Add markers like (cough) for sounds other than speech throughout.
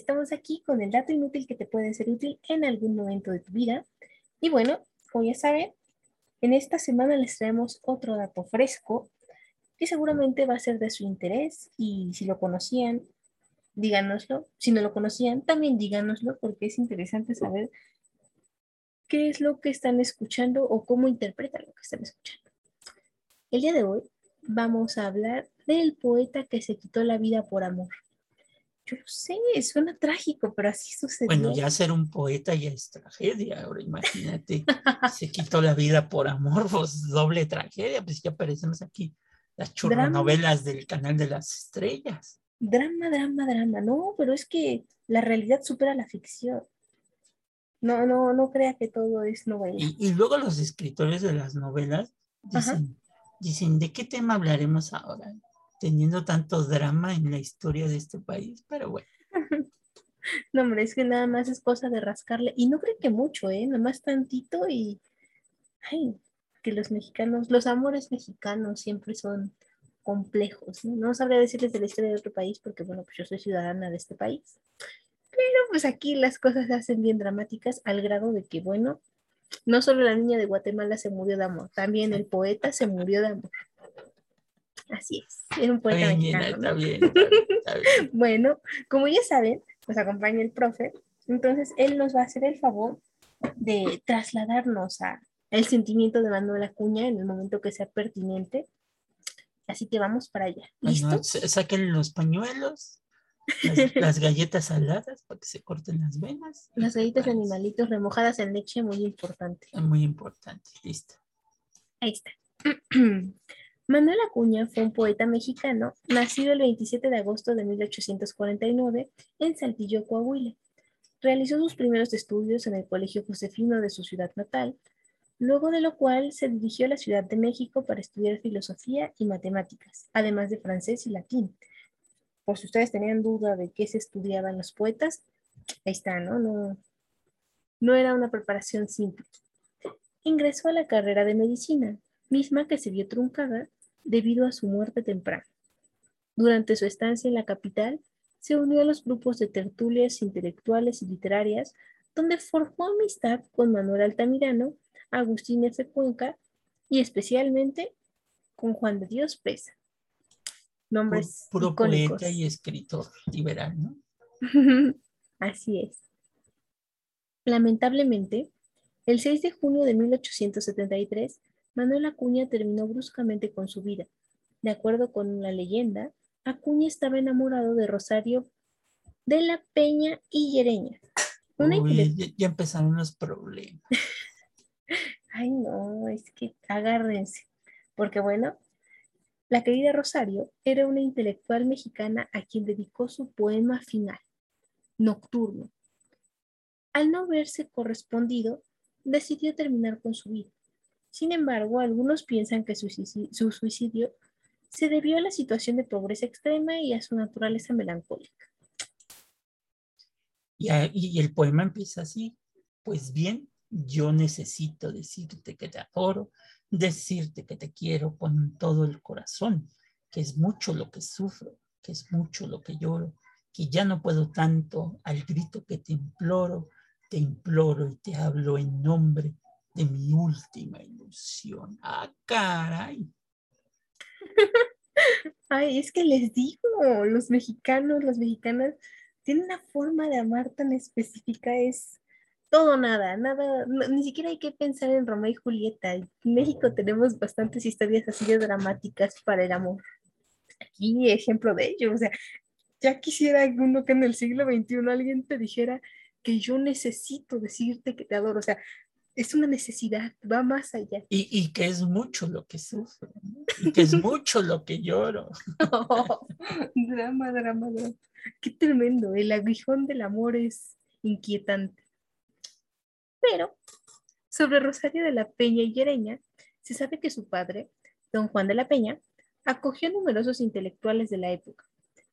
estamos aquí con el dato inútil que te puede ser útil en algún momento de tu vida. Y bueno, como ya saben, en esta semana les traemos otro dato fresco que seguramente va a ser de su interés y si lo conocían, díganoslo. Si no lo conocían, también díganoslo porque es interesante saber qué es lo que están escuchando o cómo interpretan lo que están escuchando. El día de hoy vamos a hablar del poeta que se quitó la vida por amor. Yo no sé, suena trágico, pero así sucedió. Bueno, ya ser un poeta ya es tragedia. Ahora imagínate, se quitó la vida por amor, pues doble tragedia, pues ya aparecemos aquí las churronovelas del canal de las estrellas. Drama, drama, drama. No, pero es que la realidad supera la ficción. No, no, no crea que todo es novela. Y, luego los escritores de las novelas dicen, dicen, ¿de qué tema hablaremos ahora? Teniendo tanto drama en la historia de este país, pero bueno. (laughs) no, hombre, es que nada más es cosa de rascarle. Y no creo que mucho, ¿eh? Nada más tantito y... Ay, que los mexicanos, los amores mexicanos siempre son complejos. No, no sabría decirles de la historia de otro país porque, bueno, pues yo soy ciudadana de este país. Pero pues aquí las cosas se hacen bien dramáticas al grado de que, bueno, no solo la niña de Guatemala se murió de amor, también el poeta se murió de amor. Así es, es un poeta mexicano. bueno, como ya saben, nos acompaña el profe, entonces él nos va a hacer el favor de trasladarnos a el sentimiento de Manuel Acuña en el momento que sea pertinente. Así que vamos para allá. ¿Listo? saquen los pañuelos, (laughs) las, galletas saladas para que se corten las venas. Las galletas de animalitos remojadas en leche, muy importante. Muy importante, listo. Ahí está. (clears throat) Manuel Acuña fue un poeta mexicano, nacido el 27 de agosto de 1849 en Saltillo, Coahuila. Realizó sus primeros estudios en el Colegio Josefino de su ciudad natal, luego de lo cual se dirigió a la Ciudad de México para estudiar filosofía y matemáticas, además de francés y latín, por si ustedes tenían duda de qué se estudiaban los poetas, ahí está, ¿no? No, no era una preparación simple. Ingresó a la carrera de medicina, misma que se vio truncada debido a su muerte temprana. Durante su estancia en la capital, se unió a los grupos de tertulias intelectuales y literarias, donde forjó amistad con Manuel Altamirano, Agustín F. Cuenca y especialmente con Juan de Dios Pesa nombres puro, poeta y escritor liberal, ¿no? (laughs) Así es. Lamentablemente, el 6 de junio de 1873, Manuel Acuña terminó bruscamente con su vida. De acuerdo con la leyenda, Acuña estaba enamorado de Rosario de la Peña y Llereña. Uy, ya empezaron los problemas. (laughs) Ay, no, es que agárrense. Porque bueno, la querida Rosario era una intelectual mexicana a quien dedicó su poema final, Nocturno. Al no verse correspondido, decidió terminar con su vida. Sin embargo, algunos piensan que su suicidio, se debió a la situación de pobreza extrema y a su naturaleza melancólica. Y, y el poema empieza así, pues bien, yo necesito decirte que te adoro, decirte que te quiero con todo el corazón, que es mucho lo que sufro, que es mucho lo que lloro, que ya no puedo tanto al grito que te imploro, te imploro y te hablo en nombre de mi última ilusión. Ah, caray. (laughs) Ay, es que les digo, los mexicanos, las mexicanas tienen una forma de amar tan específica, es todo nada, nada, ni siquiera hay que pensar en Romeo y Julieta. En México tenemos bastantes historias así de dramáticas para el amor. Aquí ejemplo de ello, o sea, ya quisiera alguno que en el siglo XXI alguien te dijera que yo necesito decirte que te adoro, o sea, es una necesidad, va más allá. Y, que es mucho lo que sufro, y que es mucho lo que lloro. (laughs) drama, drama, drama. Qué tremendo, el aguijón del amor es inquietante. Pero sobre Rosario de la Peña y Llereña, se sabe que su padre, don Juan de la Peña, acogió numerosos intelectuales de la época.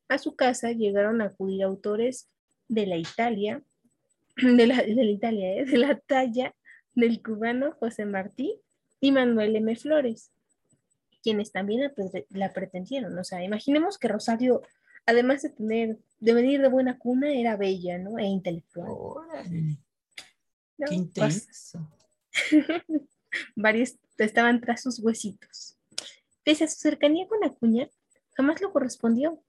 A su casa llegaron a acudir autores de la Italia, (clears throat) de la, Italia, ¿eh? de la talla del cubano José Martí y Manuel M. Flores, quienes también la, pretendieron. O sea, imaginemos que Rosario además de tener, de venir de buena cuna, era bella, ¿no? E intelectual. Órale, ¿no? qué intenso. (laughs) varios estaban tras sus huesitos. Pese a su cercanía con Acuña, jamás lo correspondió,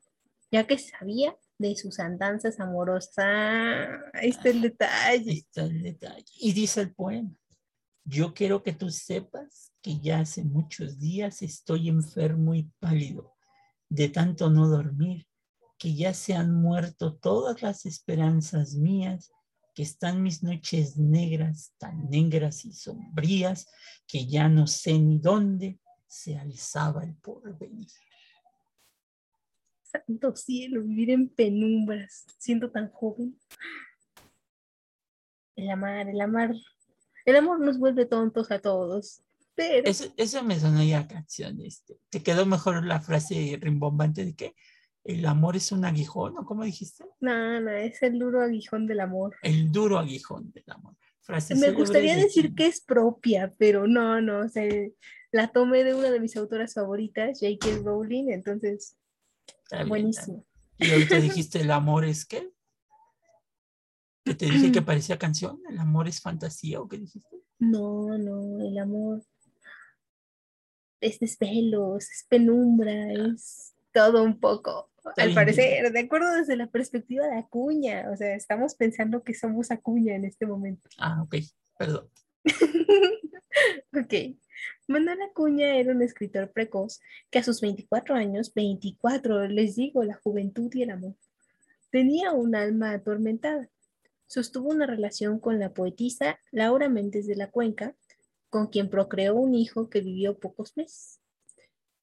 ya que sabía de sus andanzas amorosas. Ah, ahí está el Ahí detalle. está el detalle. Y dice el poema, yo quiero que tú sepas que ya hace muchos días estoy enfermo y pálido de tanto no dormir, que ya se han muerto todas las esperanzas mías, que están mis noches negras, tan negras y sombrías, que ya no sé ni dónde se alzaba el porvenir. Santo cielo, vivir en penumbras, siendo tan joven. El amar, el amar. El amor nos vuelve tontos a todos. Pero Eso, eso me sonó ya a canción. Este. Te quedó mejor la frase rimbombante de que el amor es un aguijón, ¿o cómo dijiste? no, no, es el duro aguijón del amor. El duro aguijón del amor. Frase Me gustaría de decir que es propia, pero no, no, o sea, la tomé de una de mis autoras favoritas, J.K. Rowling, entonces, Está buenísimo. bien. Y ahorita dijiste el amor es qué? Que te dije que parecía canción, el amor es fantasía, ¿o qué dijiste? No, no, el amor es desvelos, es penumbra, es todo un poco. Está Al bien, parecer, de acuerdo desde la perspectiva de Acuña, o sea, estamos pensando que somos Acuña en este momento. Ah, ok, perdón. (laughs) Ok. Manuel Acuña era un escritor precoz que a sus 24 años, 24, les digo, la juventud y el amor, tenía un alma atormentada. Sostuvo una relación con la poetisa Laura Méndez de la Cuenca, con quien procreó un hijo que vivió pocos meses.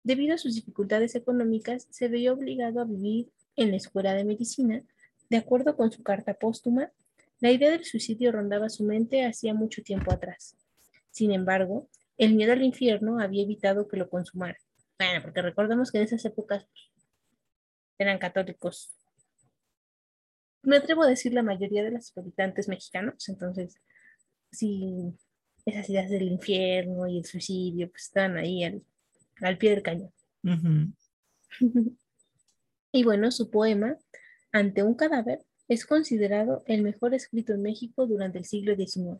Debido a sus dificultades económicas, se veía obligado a vivir en la escuela de medicina. De acuerdo con su carta póstuma, la idea del suicidio rondaba su mente hacía mucho tiempo atrás. Sin embargo, el miedo al infierno había evitado que lo consumara. Bueno, porque recordemos que en esas épocas pues, eran católicos. Me atrevo a decir la mayoría de los habitantes mexicanos, entonces, sí, esas ideas del infierno y el suicidio, pues están ahí al, al pie del cañón. Ujú. (laughs) Y bueno, su poema, Ante un cadáver, es considerado el mejor escrito en México durante el siglo XIX.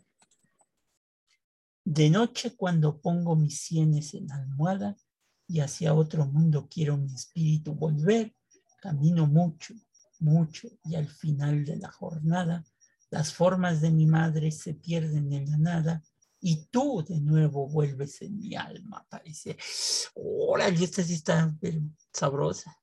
De noche cuando pongo mis sienes en almohada y hacia otro mundo quiero mi espíritu volver, camino mucho, mucho y al final de la jornada las formas de mi madre se pierden en la nada y tú de nuevo vuelves en mi alma, parece. Órale, esta sí está sabrosa.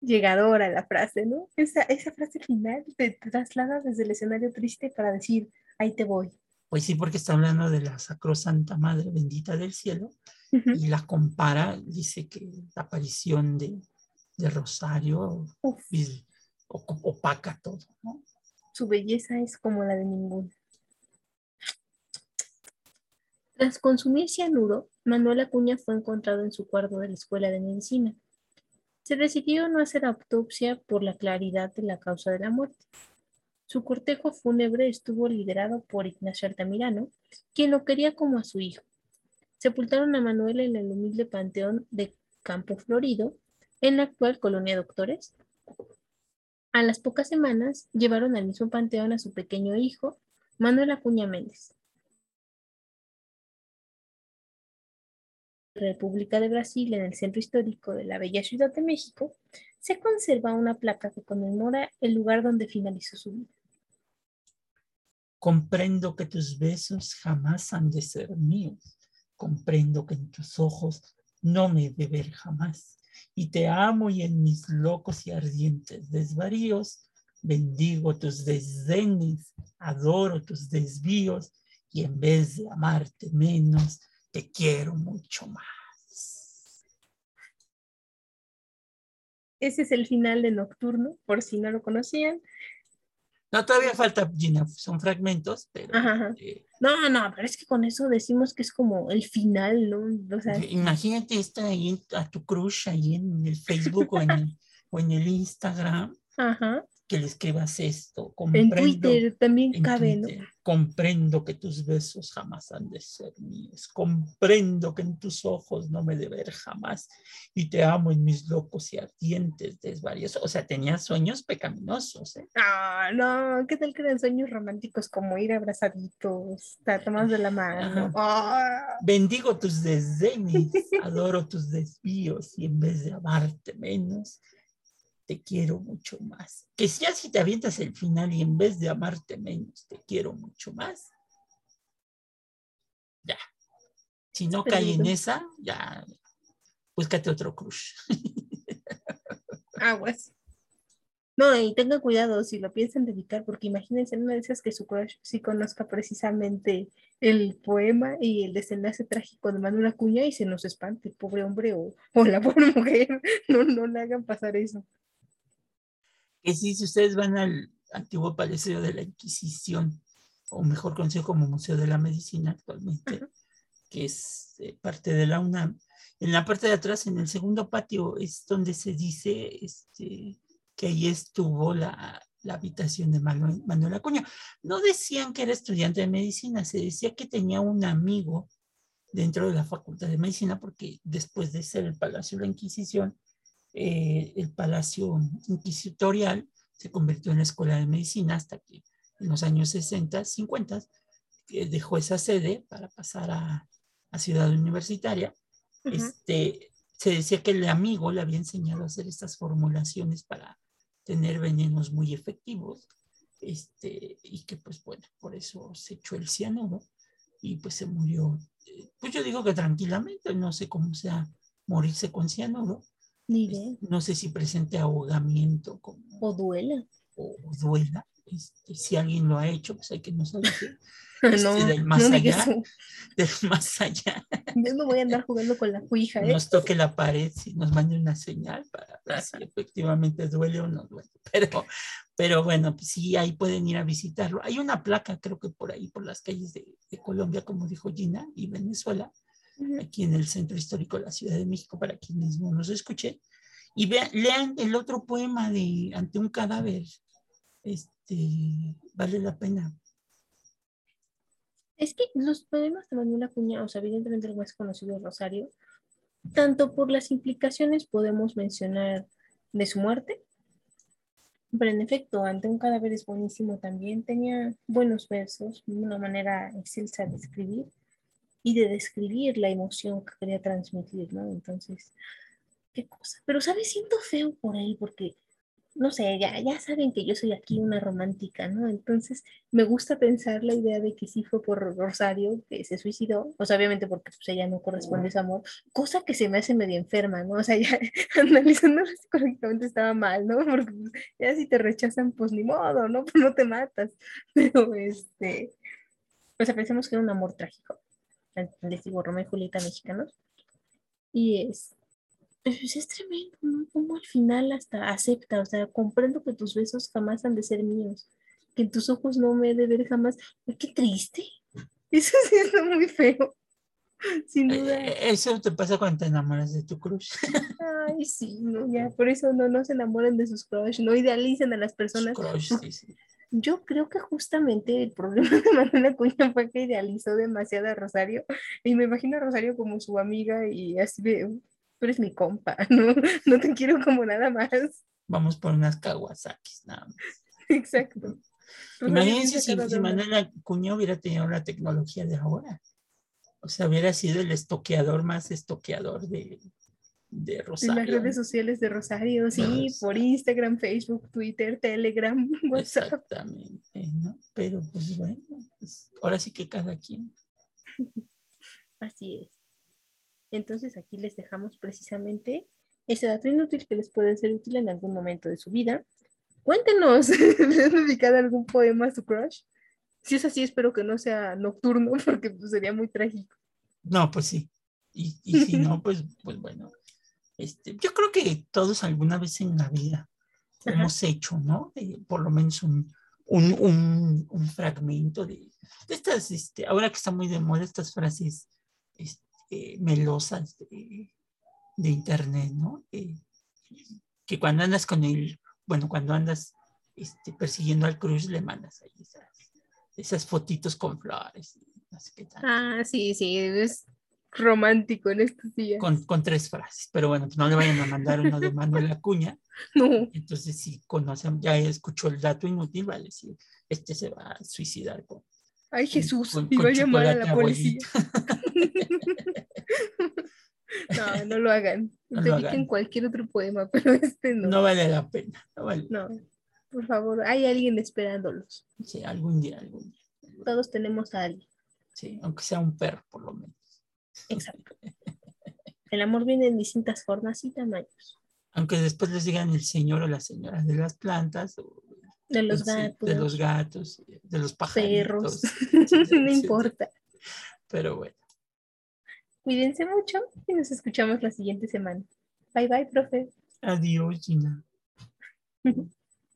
Llegadora la frase, ¿no? Esa, esa frase final te traslada desde el escenario triste para decir, ahí te voy. Pues sí, porque está hablando de la sacrosanta Madre bendita del cielo y la compara, dice que la aparición de, de Rosario o- opaca todo, ¿no? su belleza es como la de ninguno. Tras consumir cianuro, Manuel Acuña fue encontrado en su cuarto de la Escuela de Medicina. Se decidió no hacer autopsia por la claridad de la causa de la muerte. Su cortejo fúnebre estuvo liderado por Ignacio Altamirano, quien lo quería como a su hijo. Sepultaron a Manuel en el humilde panteón de Campo Florido, en la actual colonia Doctores. A las pocas semanas llevaron al mismo panteón a su pequeño hijo, Manuel Acuña Méndez. República de Brasil, en el centro histórico de la bella Ciudad de México, se conserva una placa que conmemora el lugar donde finalizó su vida. Comprendo que tus besos jamás han de ser míos. Comprendo que en tus ojos no me he de ver jamás. Y te amo y en mis locos y ardientes desvaríos bendigo tus desdenes, adoro tus desvíos y en vez de amarte menos, te quiero mucho más. Ese es el final de Nocturno, por si no lo conocían. No, todavía falta, Gina, son fragmentos, pero Ajá, ajá. eh, No, no, pero es que con eso decimos que es como el final, ¿no? O sea, imagínate esta ahí, a tu crush ahí en el Facebook o en el, o en el Instagram. (laughs) ajá. Que le escribas esto. En Comprendo, Twitter también en cabe, ¿no? Comprendo que tus besos jamás han de ser míos. Comprendo que en tus ojos no me de ver jamás. Y te amo en mis locos y ardientes desvarios. O sea, tenía sueños pecaminosos. ¿eh? Ah, no, ¿qué tal que eran sueños románticos como ir abrazaditos, estar tomados de la mano? Ah, Bendigo tus desdenes, adoro tus desvíos y en vez de amarte menos, te quiero mucho más. Que ya si te avientas el final y en vez de amarte menos, te quiero mucho más. Ya. Si no cae en esa, ya, búscate otro crush. aguas. No, y tengan cuidado si lo piensan dedicar, porque imagínense en una de esas que su crush sí conozca precisamente el poema y el desenlace trágico de Manuel Acuña y se nos espante, pobre hombre o, o la pobre (laughs) mujer. No, no le hagan pasar eso. Que sí, si ustedes van al antiguo Palacio de la Inquisición, o mejor conocido como Museo de la Medicina actualmente, Ajá. que es eh, parte de la UNAM, en la parte de atrás, en el segundo patio, es donde se dice este, que ahí estuvo la, la habitación de Manuel, Manuel Acuña. No decían que era estudiante de medicina, se decía que tenía un amigo dentro de la Facultad de Medicina, porque después de ser el Palacio de la Inquisición, eh, el Palacio Inquisitorial se convirtió en la Escuela de Medicina hasta que en los años 60, 50, eh, dejó esa sede para pasar a, a Ciudad Universitaria. Ujú. Este, se decía que el amigo le había enseñado a hacer estas formulaciones para tener venenos muy efectivos. Este, y que pues bueno, por eso se echó el cianuro y pues se murió. eh, Pues yo digo que tranquilamente, no sé cómo sea morirse con cianuro. Ni idea. no sé si presente ahogamiento como, O duela. o, o duela. Este, si alguien lo ha hecho, pues hay que no, (laughs) Este, del más no allá. (laughs) del más allá. Yo no voy a andar jugando con la cuija, ¿eh? Nos toque la pared y nos mande una señal para ver si efectivamente duele o no duele. (laughs) Pero, pero bueno, pues sí, ahí pueden ir a visitarlo. Hay una placa, creo que por ahí, por las calles de, de Colombia, como dijo Gina, y Venezuela. Aquí en el Centro Histórico de la Ciudad de México, para quienes no nos escuchen. Y vean, lean el otro poema de Ante un cadáver. Este, vale la pena. Es que los poemas de Manuel Acuña, o sea, evidentemente el más conocido es Rosario, tanto por las implicaciones podemos mencionar de su muerte, pero en efecto, ante un cadáver es buenísimo también, tenía buenos versos, una manera excelsa de escribir y de describir la emoción que quería transmitir, ¿no? Entonces, qué cosa. Pero, ¿sabes? Siento feo por él porque no sé, ya, ya saben que yo soy aquí una romántica, ¿no? Entonces me gusta pensar la idea de que sí fue por Rosario que se suicidó, o sea, obviamente porque pues, ella no corresponde a ese amor, cosa que se me hace medio enferma, ¿no? O sea, (laughs) ya analizándolo así correctamente estaba mal, ¿no? Porque pues, ya si te rechazan, pues ni modo, ¿no? (laughs) Pues no te matas. Pero este, pues pensemos que era un amor trágico. Les digo, Romeo y Julieta mexicanos. Y es, pues es tremendo, ¿no? Como al final hasta acepta, o sea, comprendo que tus besos jamás han de ser míos, que en tus ojos no me he de ver jamás. Qué triste. (laughs) Eso sí está muy feo. Sin duda. Eh, Eso te pasa cuando te enamoras de tu crush. (laughs) Ay, sí, no, ya, por eso no, no se enamoren de sus crush, no idealicen a las personas. Crush, sí, sí. Yo creo que justamente el problema (laughs) de Manuel Acuña fue que idealizó demasiado a Rosario y me imagino a Rosario como su amiga y así de, tú eres mi compa, (laughs) no, no te quiero como nada más. Vamos por unas Kawasakis, nada más. (laughs) Exacto. Imagínense si, si de onda. Manuel Acuña hubiera tenido la tecnología de ahora. O sea, hubiera sido el estoqueador más estoqueador de, de En Rosario. las redes sociales de Rosario, sí, Rosario. por Instagram, Facebook, Twitter, Telegram, (laughs) WhatsApp. Exactamente, ¿no? Pero pues bueno, pues, ahora sí que cada quien. (laughs) Así es. Entonces aquí les dejamos precisamente ese dato inútil que les puede ser útil en algún momento de su vida. Cuéntenos, (laughs) ¿les han dedicado algún poema a su crush? Si es así, espero que no sea nocturno, porque pues, sería muy trágico. No, pues sí. Y, y si no, pues, pues bueno. Este, yo creo que todos alguna vez en la vida Ajá. hemos hecho, ¿no? Eh, por lo menos un, un, un, un fragmento de, de estas, este, ahora que está muy de moda, estas frases este, melosas de, de internet, ¿no? Eh, que cuando andas con el, bueno, cuando andas este, persiguiendo al crush, le mandas ahí esas, esas fotitos con flores. No sé qué tal. Ah, sí, sí, es romántico en estos días. Con, con tres frases, pero bueno, no le vayan a mandar uno de Manuel Acuña. (laughs) No, Entonces, si conocen, ya escuchó el dato inútil, va a decir, este se va a suicidar con, ay Jesús, con- iba con a llamar a la policía. (laughs) No, no lo hagan. No Dediquen cualquier otro poema, (laughs) pero este no. No vale la pena. No vale. No, por favor, hay alguien esperándolos. Sí, algún día, algún día. Todos tenemos a alguien. Sí, aunque sea un perro, por lo menos. Exacto. El amor viene en distintas formas y tamaños. Aunque después les digan el señor o la señora de las plantas, o De los sí, gatos, de los gatos, de los pajaritos. (laughs) perros. sí, sí, no sí. importa. Pero bueno, Cuídense mucho y nos escuchamos la siguiente semana. Bye bye, profe. adiós, Gina. (laughs)